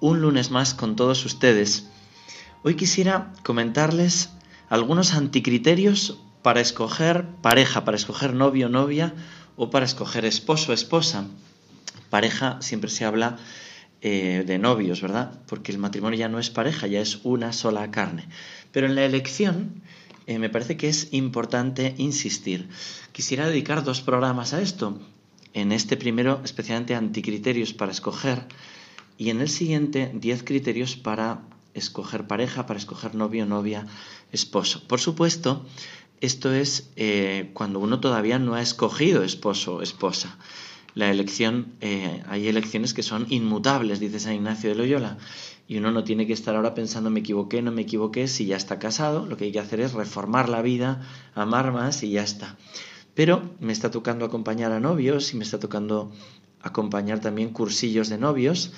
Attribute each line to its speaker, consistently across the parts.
Speaker 1: un lunes más con todos ustedes. Hoy quisiera comentarles algunos anticriterios para escoger pareja, para escoger novio o novia o para escoger esposo esposa. Pareja siempre se habla eh, de novios, ¿verdad? Porque el matrimonio ya no es pareja, ya es una sola carne. Pero en la elección eh, me parece que es importante insistir. Quisiera dedicar dos programas a esto en este primero especialmente anticriterios para escoger y en el siguiente 10 criterios para escoger pareja, para escoger novio, novia, esposo. Por supuesto, esto es eh, cuando uno todavía no ha escogido esposo o esposa. La elección, eh, hay elecciones que son inmutables, dice San Ignacio de Loyola, y uno no tiene que estar ahora pensando me equivoqué, no me equivoqué, si ya está casado, lo que hay que hacer es reformar la vida, amar más y ya está. Pero me está tocando acompañar a novios y me está tocando acompañar también cursillos de novios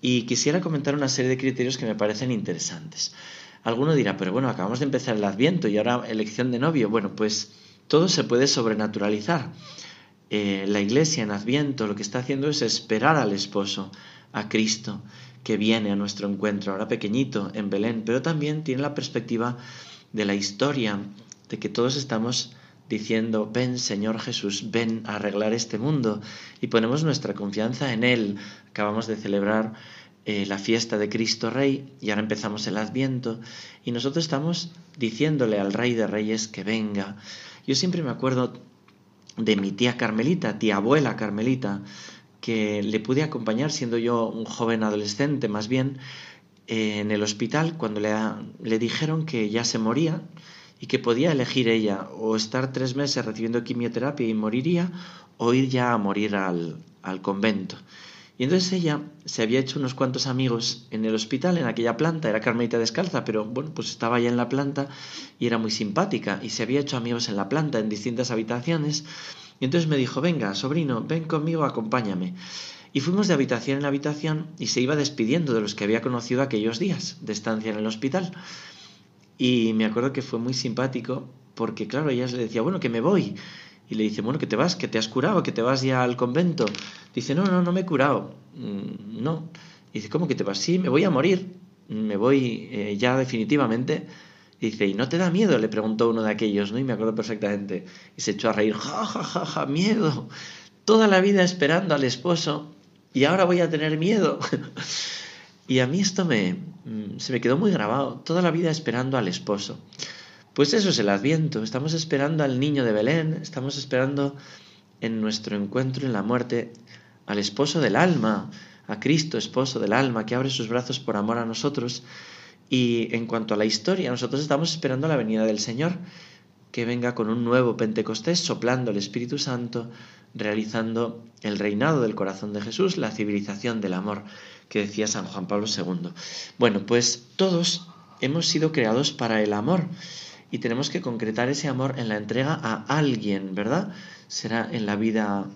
Speaker 1: y quisiera comentar una serie de criterios que me parecen interesantes. Alguno dirá, pero bueno, acabamos de empezar el adviento y ahora elección de novio. Bueno, pues todo se puede sobrenaturalizar. Eh, la iglesia en adviento lo que está haciendo es esperar al esposo, a Cristo, que viene a nuestro encuentro, ahora pequeñito, en Belén, pero también tiene la perspectiva de la historia, de que todos estamos diciendo, ven Señor Jesús, ven a arreglar este mundo y ponemos nuestra confianza en Él. Acabamos de celebrar eh, la fiesta de Cristo Rey y ahora empezamos el Adviento y nosotros estamos diciéndole al Rey de Reyes que venga. Yo siempre me acuerdo de mi tía Carmelita, tía abuela Carmelita, que le pude acompañar siendo yo un joven adolescente más bien en el hospital cuando le, le dijeron que ya se moría y que podía elegir ella o estar tres meses recibiendo quimioterapia y moriría o ir ya a morir al, al convento. Y entonces ella se había hecho unos cuantos amigos en el hospital, en aquella planta, era Carmelita descalza, pero bueno, pues estaba ya en la planta y era muy simpática y se había hecho amigos en la planta, en distintas habitaciones. Y entonces me dijo, venga, sobrino, ven conmigo, acompáñame. Y fuimos de habitación en habitación y se iba despidiendo de los que había conocido aquellos días de estancia en el hospital. Y me acuerdo que fue muy simpático porque, claro, ella le decía, bueno, que me voy. Y le dice, bueno, que te vas, que te has curado, que te vas ya al convento. Dice, no, no, no me he curado. Mm, no. dice, ¿cómo que te vas? Sí, me voy a morir. Me voy eh, ya definitivamente. dice, ¿y no te da miedo? Le preguntó uno de aquellos, ¿no? Y me acuerdo perfectamente. Y se echó a reír, ja, ja, ja, ja, miedo. Toda la vida esperando al esposo y ahora voy a tener miedo. Y a mí esto me, mm, se me quedó muy grabado, toda la vida esperando al esposo. Pues eso es el adviento, estamos esperando al niño de Belén, estamos esperando en nuestro encuentro en la muerte al esposo del alma, a Cristo, esposo del alma, que abre sus brazos por amor a nosotros. Y en cuanto a la historia, nosotros estamos esperando la venida del Señor, que venga con un nuevo Pentecostés, soplando el Espíritu Santo, realizando el reinado del corazón de Jesús, la civilización del amor que decía San Juan Pablo II. Bueno, pues todos hemos sido creados para el amor y tenemos que concretar ese amor en la entrega a alguien, ¿verdad? Será en la vida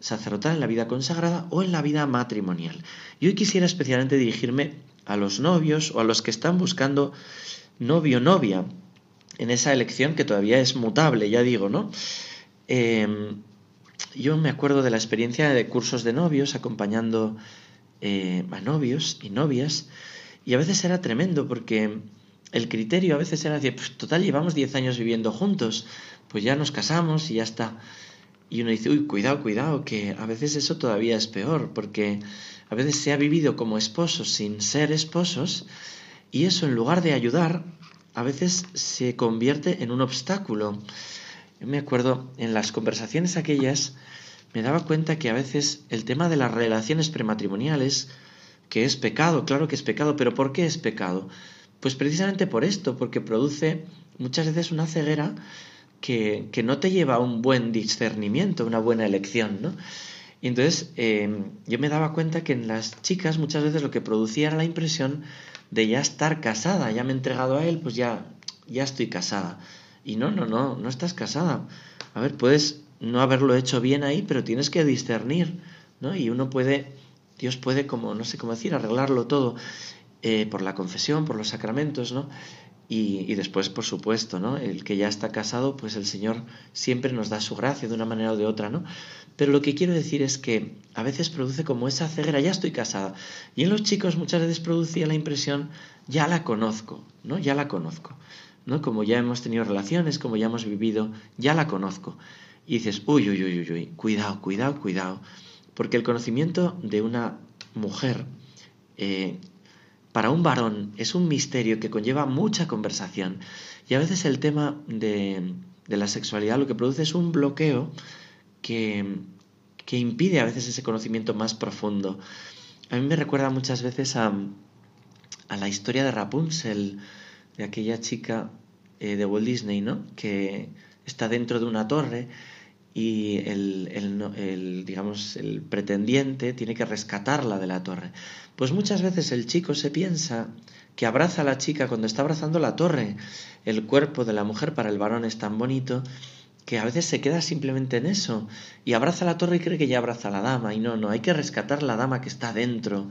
Speaker 1: sacerdotal, en la vida consagrada o en la vida matrimonial. Y hoy quisiera especialmente dirigirme a los novios o a los que están buscando novio novia en esa elección que todavía es mutable, ya digo, ¿no? Em, yo me acuerdo de la experiencia de cursos de novios acompañando eh, a novios y novias, y a veces era tremendo porque el criterio a veces era decir, pues total, llevamos 10 años viviendo juntos, pues ya nos casamos y ya está. Y uno dice, uy, cuidado, cuidado, que a veces eso todavía es peor, porque a veces se ha vivido como esposos sin ser esposos, y eso en lugar de ayudar, a veces se convierte en un obstáculo. Yo me acuerdo en las conversaciones aquellas, me daba cuenta que a veces el tema de las relaciones prematrimoniales, que es pecado, claro que es pecado, pero ¿por qué es pecado? Pues precisamente por esto, porque produce muchas veces una ceguera que, que no te lleva a un buen discernimiento, una buena elección, ¿no? Y entonces em, yo me daba cuenta que en las chicas muchas veces lo que producía era la impresión de ya estar casada, ya me he entregado a él, pues ya, ya estoy casada. Y no, no, no, no estás casada. A ver, puedes no haberlo hecho bien ahí, pero tienes que discernir, ¿no? Y uno puede, Dios puede, como, no sé cómo decir, arreglarlo todo eh, por la confesión, por los sacramentos, ¿no? Y, y, después, por supuesto, ¿no? El que ya está casado, pues el Señor siempre nos da su gracia de una manera o de otra, ¿no? Pero lo que quiero decir es que a veces produce como esa ceguera, ya estoy casada. Y en los chicos muchas veces producía la impresión, ya la conozco, ¿no? Ya la conozco, ¿no? Como ya hemos tenido relaciones, como ya hemos vivido, ya la conozco. Y dices, uy, uy, uy, uy, uy, cuidado, cuidado, cuidado. Porque el conocimiento de una mujer eh, para un varón es un misterio que conlleva mucha conversación. Y a veces el tema de, de la sexualidad lo que produce es un bloqueo que, que impide a veces ese conocimiento más profundo. A mí me recuerda muchas veces a, a la historia de Rapunzel, de aquella chica eh, de Walt Disney, ¿no? Que está dentro de una torre y el, el, el, digamos, el pretendiente tiene que rescatarla de la torre. Pues muchas veces el chico se piensa que abraza a la chica cuando está abrazando la torre. El cuerpo de la mujer para el varón es tan bonito que a veces se queda simplemente en eso y abraza la torre y cree que ya abraza a la dama y no, no, hay que rescatar la dama que está dentro.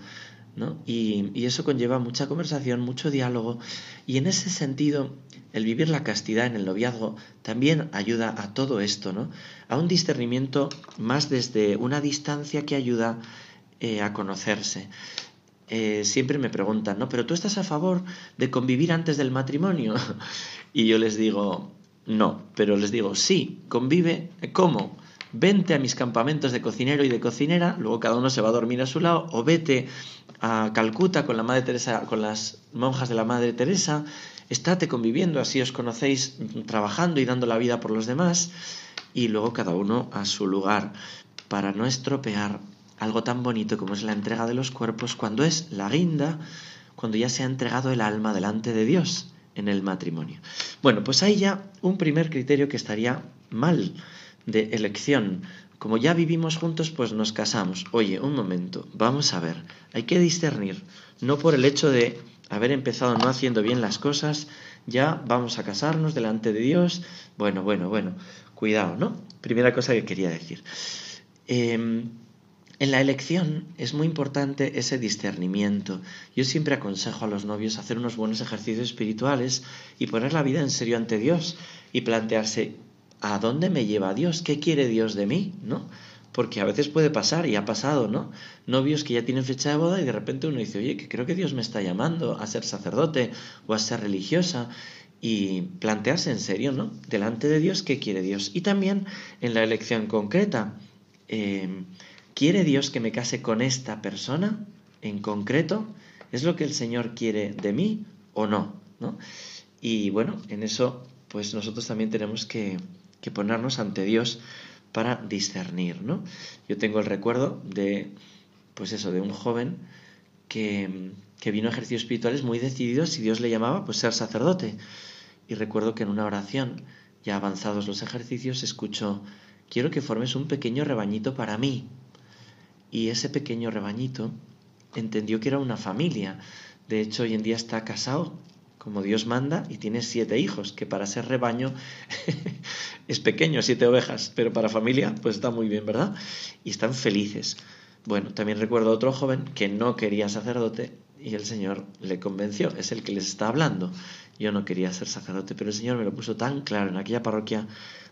Speaker 1: Y, eso conlleva mucha conversación, mucho diálogo y en ese sentido el vivir la castidad en el noviazgo también ayuda a todo esto, ¿no? a un discernimiento más desde una distancia que ayuda eh, a conocerse. Eh, siempre me preguntan, ¿no? Pero tú estás a favor de convivir antes del matrimonio? y yo les digo, no, pero les digo, sí, convive, ¿cómo? Vente a mis campamentos de cocinero y de cocinera, luego cada uno se va a dormir a su lado, o vete a Calcuta con la Madre Teresa, con las monjas de la Madre Teresa, estate conviviendo, así os conocéis trabajando y dando la vida por los demás, y luego cada uno a su lugar, para no estropear algo tan bonito como es la entrega de los cuerpos cuando es la guinda, cuando ya se ha entregado el alma delante de Dios en el matrimonio. Bueno, pues hay ya un primer criterio que estaría mal de elección. Como ya vivimos juntos, pues nos casamos. Oye, un momento, vamos a ver, hay que discernir, no por el hecho de haber empezado no haciendo bien las cosas, ya vamos a casarnos delante de Dios. Bueno, bueno, bueno, cuidado, ¿no? Primera cosa que quería decir. Eh, en la elección es muy importante ese discernimiento. Yo siempre aconsejo a los novios hacer unos buenos ejercicios espirituales y poner la vida en serio ante Dios y plantearse ¿a dónde me lleva Dios? ¿Qué quiere Dios de mí? ¿No? Porque a veces puede pasar y ha pasado, ¿no? Novios que ya tienen fecha de boda y de repente uno dice, oye, que creo que Dios me está llamando a ser sacerdote o a ser religiosa y plantearse en serio, ¿no? Delante de Dios, ¿qué quiere Dios? Y también en la elección concreta. Eh, ¿Quiere Dios que me case con esta persona en concreto? ¿Es lo que el Señor quiere de mí o no? ¿no? Y bueno, en eso pues nosotros también tenemos que, que ponernos ante Dios para discernir, ¿no? Yo tengo el recuerdo de, pues eso, de un joven que, que vino a ejercicios espirituales muy decidido si Dios le llamaba, pues ser sacerdote. Y recuerdo que en una oración, ya avanzados los ejercicios, escucho, quiero que formes un pequeño rebañito para mí, y ese pequeño rebañito entendió que era una familia. De hecho, hoy en día está casado como Dios manda y tiene siete hijos, que para ser rebaño es pequeño, siete ovejas, pero para familia pues está muy bien, ¿verdad? Y están felices. Bueno, también recuerdo a otro joven que no quería sacerdote y el Señor le convenció, es el que les está hablando. Yo no quería ser sacerdote, pero el Señor me lo puso tan claro en aquella parroquia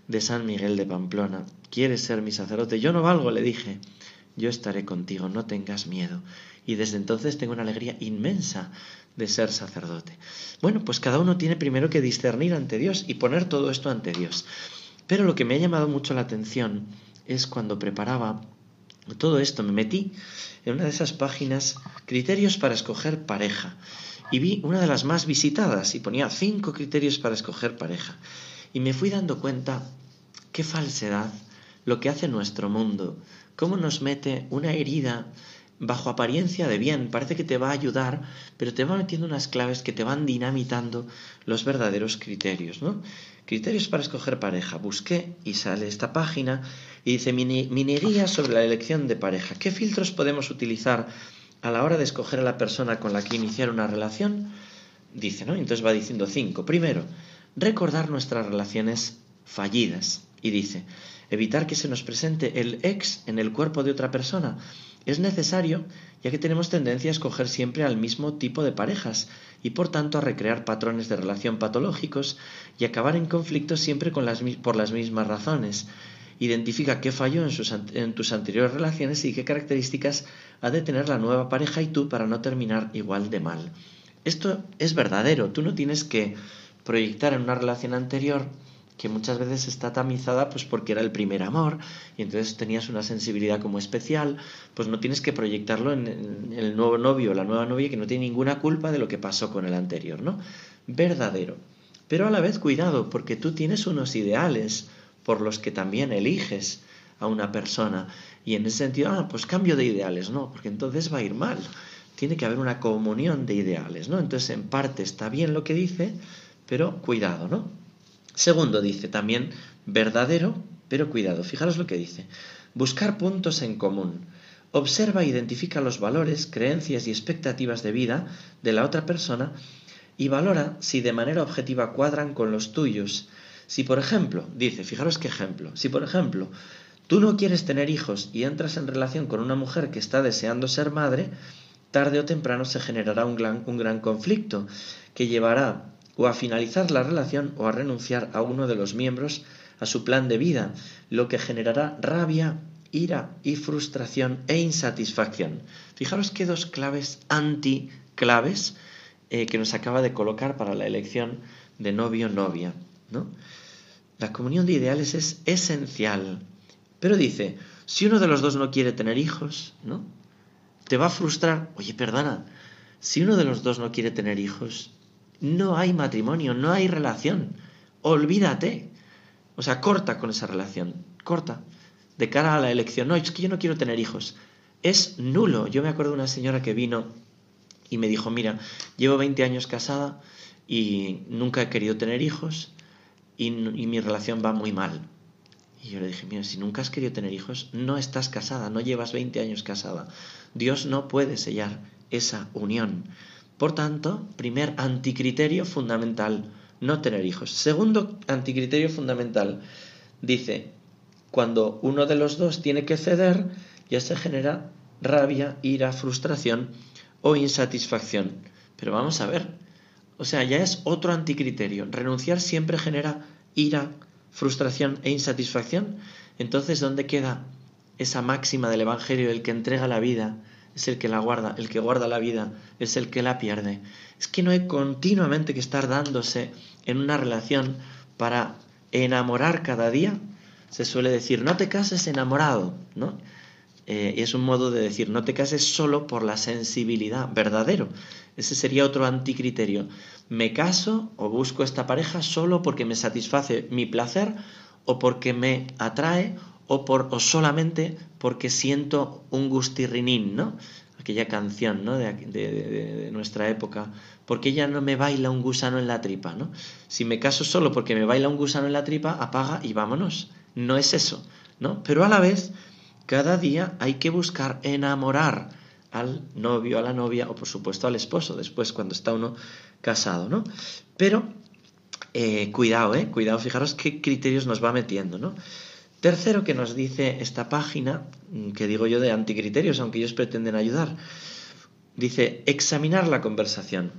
Speaker 1: de San Miguel de Pamplona. ¿Quieres ser mi sacerdote? Yo no valgo, le dije yo estaré contigo, no tengas miedo. Y desde entonces tengo una alegría inmensa de ser sacerdote. Bueno, pues cada uno tiene primero que discernir ante Dios y poner todo esto ante Dios. Pero lo que me ha llamado mucho la atención es cuando preparaba todo esto, me metí en una de esas páginas, criterios para escoger pareja, y vi una de las más visitadas y ponía cinco criterios para escoger pareja. Y me fui dando cuenta qué falsedad lo que hace nuestro mundo cómo nos mete una herida bajo apariencia de bien, parece que te va a ayudar, pero te va metiendo unas claves que te van dinamitando los verdaderos criterios, ¿no? Criterios para escoger pareja. Busqué y sale esta página y dice minería sobre la elección de pareja. ¿Qué filtros podemos utilizar a la hora de escoger a la persona con la que iniciar una relación? Dice, ¿no? Entonces va diciendo cinco. Primero, recordar nuestras relaciones fallidas. Y dice, evitar que se nos presente el ex en el cuerpo de otra persona es necesario ya que tenemos tendencia a escoger siempre al mismo tipo de parejas y por tanto a recrear patrones de relación patológicos y acabar en conflictos siempre por las mismas razones. Identifica qué falló en tus anteriores relaciones y qué características ha de tener la nueva pareja y tú para no terminar igual de mal. Esto es verdadero, tú no tienes que proyectar en una relación anterior que muchas veces está tamizada pues porque era el primer amor y entonces tenías una sensibilidad como especial, pues no tienes que proyectarlo en, el nuevo novio la nueva novia que no tiene ninguna culpa de lo que pasó con el anterior, ¿no? Verdadero. Pero a la vez cuidado, porque tú tienes unos ideales por los que también eliges a una persona y en ese sentido, ah, pues cambio de ideales, no, porque entonces va a ir mal. Tiene que haber una comunión de ideales, ¿no? Entonces en parte está bien lo que dice, pero cuidado, ¿no? Segundo, dice también verdadero, pero cuidado, fijaros lo que dice. Buscar puntos en común. Observa e identifica los valores, creencias y expectativas de vida de la otra persona y valora si de manera objetiva cuadran con los tuyos. Si, por ejemplo, dice, fijaros qué ejemplo, si, por ejemplo, tú no quieres tener hijos y entras en relación con una mujer que está deseando ser madre, tarde o temprano se generará un gran, un gran conflicto que llevará o a finalizar la relación o a renunciar a uno de los miembros a su plan de vida, lo que generará rabia, ira y frustración e insatisfacción. Fijaros que dos claves anticlaves eh, que nos acaba de colocar para la elección de novio-novia. ¿no? La comunión de ideales es esencial, pero dice, si uno de los dos no quiere tener hijos, ¿no? Te va a frustrar. Oye, perdona, si uno de los dos no quiere tener hijos, no hay matrimonio, no hay relación. Olvídate. O sea, corta con esa relación, corta. De cara a la elección, no, es que yo no quiero tener hijos. Es nulo. Yo me acuerdo de una señora que vino y me dijo, mira, llevo 20 años casada y nunca he querido tener hijos y, y mi relación va muy mal. Y yo le dije, mira, si nunca has querido tener hijos, no estás casada, no llevas 20 años casada. Dios no puede sellar esa unión. Por tanto, primer anticriterio fundamental, no tener hijos. Segundo anticriterio fundamental, dice, cuando uno de los dos tiene que ceder, ya se genera rabia, ira, frustración o insatisfacción. Pero vamos a ver, o sea, ya es otro anticriterio. Renunciar siempre genera ira, frustración e insatisfacción. Entonces, ¿dónde queda esa máxima del Evangelio, el que entrega la vida es el que la guarda, el que guarda la vida es el que la pierde. Es que no hay continuamente que estar dándose en una relación para enamorar cada día. Se suele decir, no te cases enamorado, ¿no? Eh, es un modo de decir, no te cases solo por la sensibilidad, verdadero. Ese sería otro anticriterio. Me caso o busco esta pareja solo porque me satisface mi placer o porque me atrae o, solamente porque siento un gustirrinín, ¿no? Aquella canción, ¿no? De, nuestra época. Porque ella no me baila un gusano en la tripa, ¿no? Si me caso solo porque me baila un gusano en la tripa, apaga y vámonos. No es eso, ¿no? Pero a la vez, cada día hay que buscar enamorar al novio, a la novia o por supuesto al esposo, después cuando está uno casado, ¿no? Pero eh, cuidado, ¿eh? Cuidado, fijaros qué criterios nos va metiendo, ¿no? Tercero que nos dice esta página, mm, que digo yo de anticriterios, aunque ellos pretenden ayudar, dice examinar la conversación.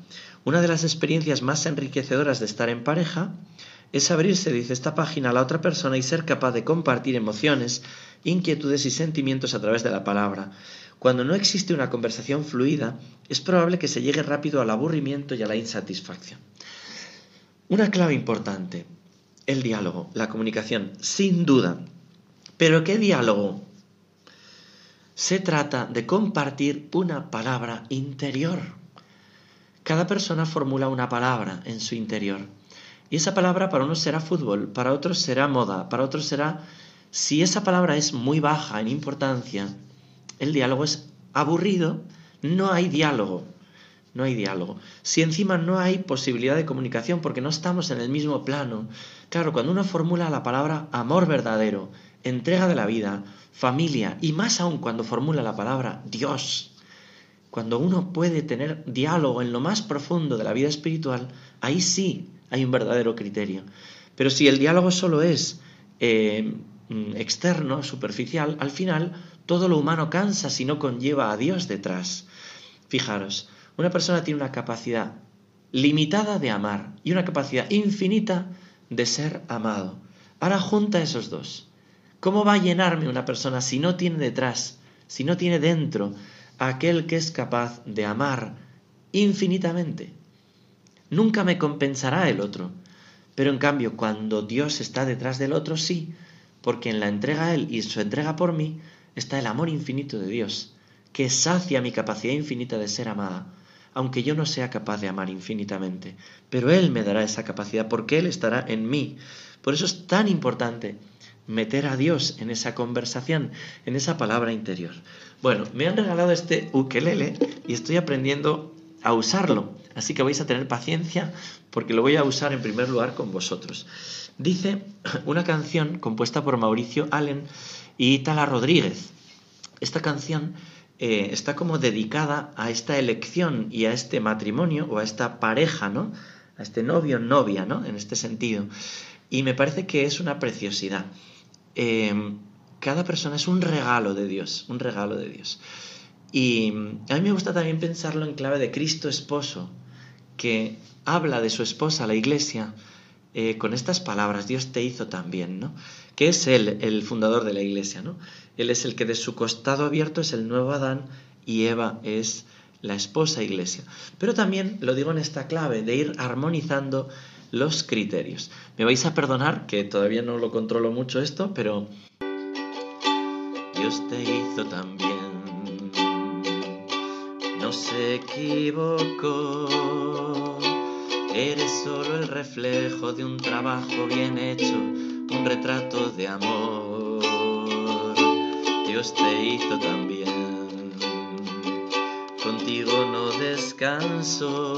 Speaker 1: Una de las experiencias más enriquecedoras de estar en pareja es abrirse, dice esta página, a la otra persona y ser capaz de compartir emociones, inquietudes y sentimientos a través de la palabra. Cuando no existe una conversación fluida, es probable que se llegue rápido al aburrimiento y a la insatisfacción. Una clave importante, el diálogo, la comunicación, sin duda. Pero ¿qué diálogo? Se trata de compartir una palabra interior. Cada persona formula una palabra en su interior. Y esa palabra para unos será fútbol, para otros será moda, para otros será... Si esa palabra es muy baja en importancia, el diálogo es aburrido, no hay diálogo. No hay diálogo. Si encima no hay posibilidad de comunicación porque no estamos en el mismo plano. Claro, cuando uno formula la palabra amor verdadero, entrega de la vida, familia y más aún cuando formula la palabra Dios, cuando uno puede tener diálogo en lo más profundo de la vida espiritual, ahí sí hay un verdadero criterio. Pero si el diálogo solo es eh, mm, externo, superficial, al final todo lo humano cansa si no conlleva a Dios detrás. Fijaros, una persona tiene una capacidad limitada de amar y una capacidad infinita de ser amado. Ahora junta esos dos. ¿Cómo va a llenarme una persona si no tiene detrás, si no tiene dentro aquel que es capaz de amar infinitamente? Nunca me compensará el otro. Pero en cambio, cuando Dios está detrás del otro, sí, porque en la entrega a Él y su entrega por mí está el amor infinito de Dios, que sacia mi capacidad infinita de ser amada, aunque yo no sea capaz de amar infinitamente. Pero Él me dará esa capacidad porque Él estará en mí. Por eso es tan importante meter a Dios en esa conversación, en esa palabra interior. Bueno, me han regalado este ukelele y estoy aprendiendo a usarlo. Así que vais a tener paciencia porque lo voy a usar en primer lugar con vosotros. Dice una canción compuesta por Mauricio Allen y Tala Rodríguez. Esta canción eh, está como dedicada a esta elección y a este matrimonio o a esta pareja, ¿no? A este novio, novia, ¿no? En este sentido. Y me parece que es una preciosidad. Em, cada persona es un regalo de Dios, un regalo de Dios. Y a mí me gusta también pensarlo en clave de Cristo esposo, que habla de su esposa, la iglesia, eh, con estas palabras, Dios te hizo también, ¿no? Que es Él, el fundador de la iglesia, ¿no? Él es el que de su costado abierto es el nuevo Adán y Eva es la esposa iglesia. Pero también lo digo en esta clave de ir armonizando los criterios. Me vais a perdonar que todavía no lo controlo mucho esto, pero Dios te hizo también. No se equivocó. Eres solo el reflejo de un trabajo bien hecho, un retrato de amor. Dios te hizo también. Contigo no descanso.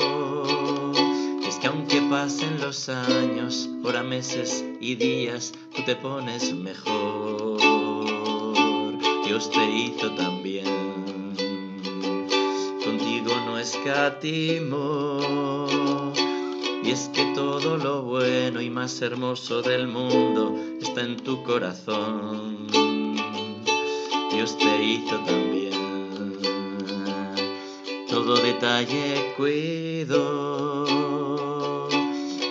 Speaker 1: Es que aunque pasen los años, hora, meses y días, tú te pones mejor. Dios te hizo también. Contigo no escatimo y es que todo lo bueno y más hermoso del mundo está en tu corazón. Dios te hizo también. Todo detalle cuido.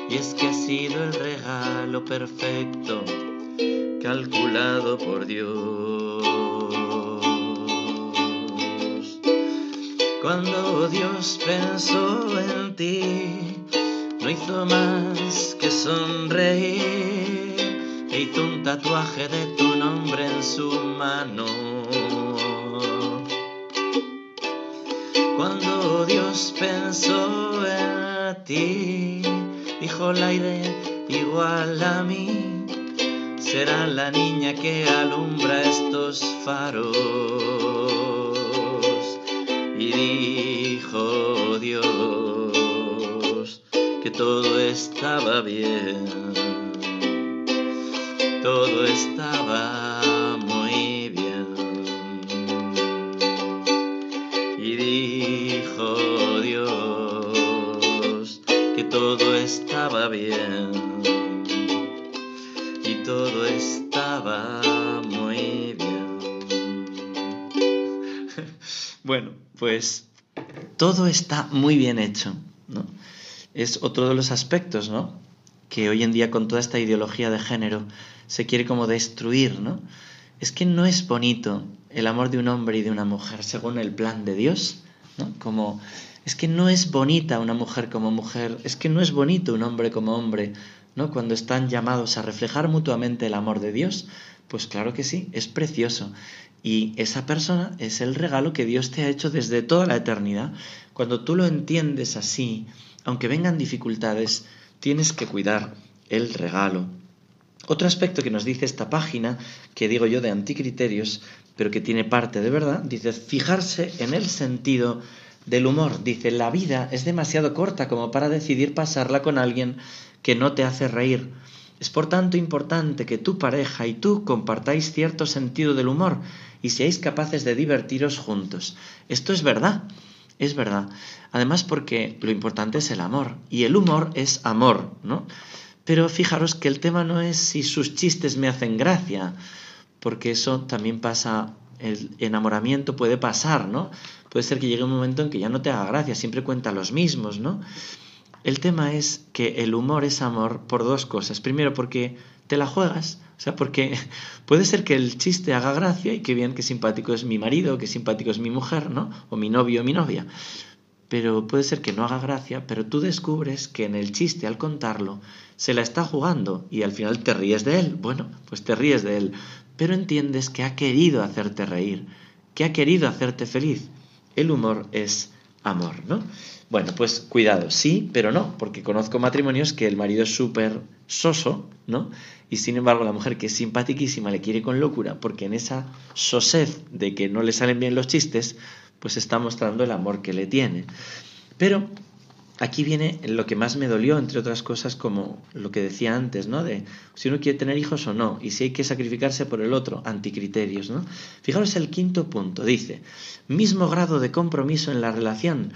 Speaker 1: Y es que ha sido el regalo perfecto calculado por Dios. Cuando Dios pensó en ti, hizo más que sonreír e hizo un tatuaje de tu nombre en su mano. Cuando Dios pensó en ti, dijo la idea igual a mí, será la niña que alumbra estos faros. Y todo estaba bien, todo estaba muy bien. Y dijo Dios que todo estaba bien y todo estaba muy bien. bueno, pues todo está muy bien hecho. Es otro de los aspectos, ¿no? Que hoy en día con toda esta ideología de género se quiere como destruir, ¿no? Es que no es bonito el amor de un hombre y de una mujer según el plan de Dios, ¿no? Como es que no es bonita una mujer como mujer, es que no es bonito un hombre como hombre, ¿no? Cuando están llamados a reflejar mutuamente el amor de Dios, pues claro que sí, es precioso. Y esa persona es el regalo que Dios te ha hecho desde toda la eternidad. Cuando tú lo entiendes así, aunque vengan dificultades, tienes que cuidar el regalo. Otro aspecto que nos dice esta página, que digo yo de anticriterios, pero que tiene parte de verdad, dice fijarse en el sentido del humor. Dice, la vida es demasiado corta como para decidir pasarla con alguien que no te hace reír. Es por tanto importante que tu pareja y tú compartáis cierto sentido del humor y seáis capaces de divertiros juntos. Esto es verdad, es verdad. Además porque lo importante es el amor y el humor es amor, ¿no? Pero fijaros que el tema no es si sus chistes me hacen gracia, porque eso también pasa, el enamoramiento puede pasar, ¿no? Puede ser que llegue un momento en que ya no te haga gracia, siempre cuenta los mismos, ¿no? El tema es que el humor es amor por dos cosas. Primero, porque te la juegas, o sea, porque puede ser que el chiste haga gracia y que bien, que simpático es mi marido, que simpático es mi mujer, ¿no? O mi novio o mi novia. Pero puede ser que no haga gracia, pero tú descubres que en el chiste, al contarlo, se la está jugando y al final te ríes de él. Bueno, pues te ríes de él, pero entiendes que ha querido hacerte reír, que ha querido hacerte feliz. El humor es amor, ¿no? Bueno, pues cuidado, sí, pero no, porque conozco matrimonios que el marido es súper soso, ¿no? Y sin embargo la mujer que es simpaticísima le quiere con locura, porque en esa sosez de que no le salen bien los chistes, pues está mostrando el amor que le tiene. Pero aquí viene lo que más me dolió, entre otras cosas, como lo que decía antes, ¿no? De si uno quiere tener hijos o no, y si hay que sacrificarse por el otro, anticriterios, ¿no? Fijaros el quinto punto, dice, mismo grado de compromiso en la relación,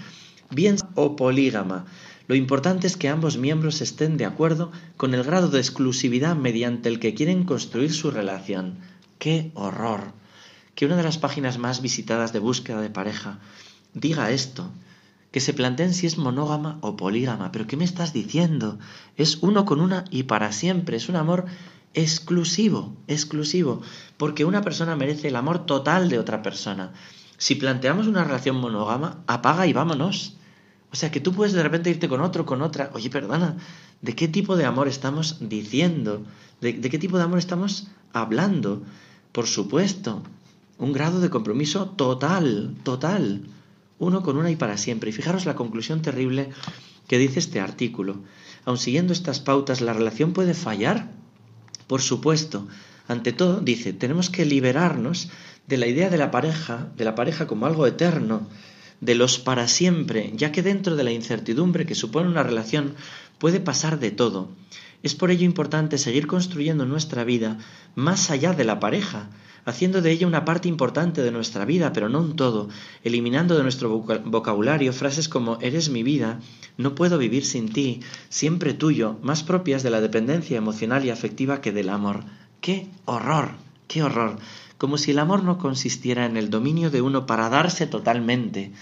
Speaker 1: bien o polígama. Lo importante es que ambos miembros estén de acuerdo con el grado de exclusividad mediante el que quieren construir su relación. ¡Qué horror! Que una de las páginas más visitadas de búsqueda de pareja diga esto que se planteen si es monógama o polígama. Pero ¿qué me estás diciendo? Es uno con una y para siempre. Es un amor exclusivo, exclusivo. Porque una persona merece el amor total de otra persona. Si planteamos una relación monógama, apaga y vámonos. O sea, que tú puedes de repente irte con otro, con otra. Oye, perdona, ¿de qué tipo de amor estamos diciendo? ¿De, de qué tipo de amor estamos hablando? Por supuesto, un grado de compromiso total, total uno con una y para siempre. Y fijaros la conclusión terrible que dice este artículo. Aun siguiendo estas pautas, ¿la relación puede fallar? Por supuesto. Ante todo, dice, tenemos que liberarnos de la idea de la pareja, de la pareja como algo eterno, de los para siempre, ya que dentro de la incertidumbre que supone una relación puede pasar de todo. Es por ello importante seguir construyendo nuestra vida más allá de la pareja, haciendo de ella una parte importante de nuestra vida, pero no un todo, eliminando de nuestro vocabulario frases como eres mi vida, no puedo vivir sin ti, siempre tuyo, más propias de la dependencia emocional y afectiva que del amor. ¡Qué horror! ¡Qué horror! Como si el amor no consistiera en el dominio de uno para darse totalmente.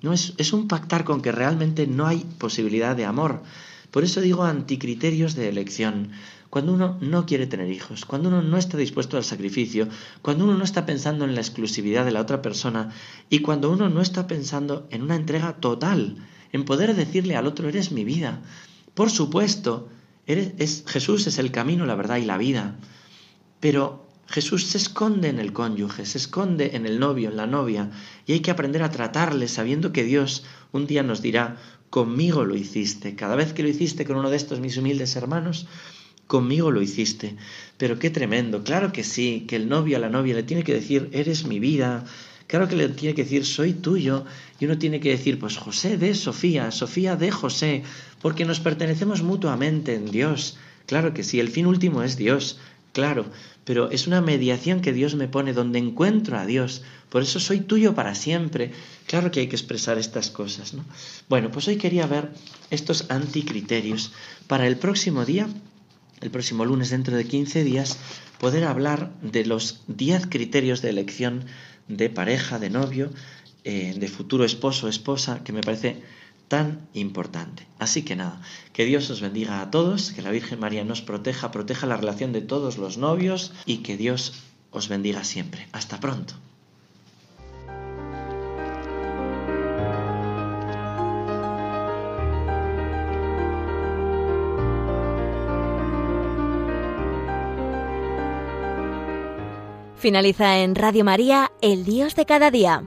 Speaker 1: No es, es un pactar con que realmente no hay posibilidad de amor. Por eso digo anticriterios de elección cuando uno no quiere tener hijos, cuando uno no está dispuesto al sacrificio, cuando uno no está pensando en la exclusividad de la otra persona y cuando uno no está pensando en una entrega total, en poder decirle al otro, eres mi vida. Por supuesto, Jesús es el camino, la verdad y la vida. Pero Jesús se esconde en el cónyuge, se esconde en el novio, en la novia, y hay que aprender a tratarle sabiendo que Dios un día nos dirá, conmigo lo hiciste. Cada vez que lo hiciste con uno de estos mis humildes hermanos, conmigo lo hiciste. Pero qué tremendo, claro que sí, que el novio a la novia le tiene que decir, eres mi vida, claro que le tiene que decir, soy tuyo, y uno tiene que decir, pues José de Sofía, Sofía de José, porque nos pertenecemos mutuamente en Dios. Claro que sí, el fin último es Dios, claro, pero es una mediación que Dios me pone donde encuentro a Dios. Por eso soy tuyo para siempre. Claro que hay que expresar estas cosas, ¿no? Bueno, pues hoy quería ver estos anticriterios. Para el próximo día el próximo lunes, dentro de 15 días, poder hablar de los 10 criterios de elección de pareja, de novio, eh, de futuro esposo o esposa, que me parece tan importante. Así que nada, que Dios os bendiga a todos, que la Virgen María nos proteja, proteja la relación de todos los novios y que Dios os bendiga siempre. Hasta pronto.
Speaker 2: Finaliza en Radio María, El Dios de cada día.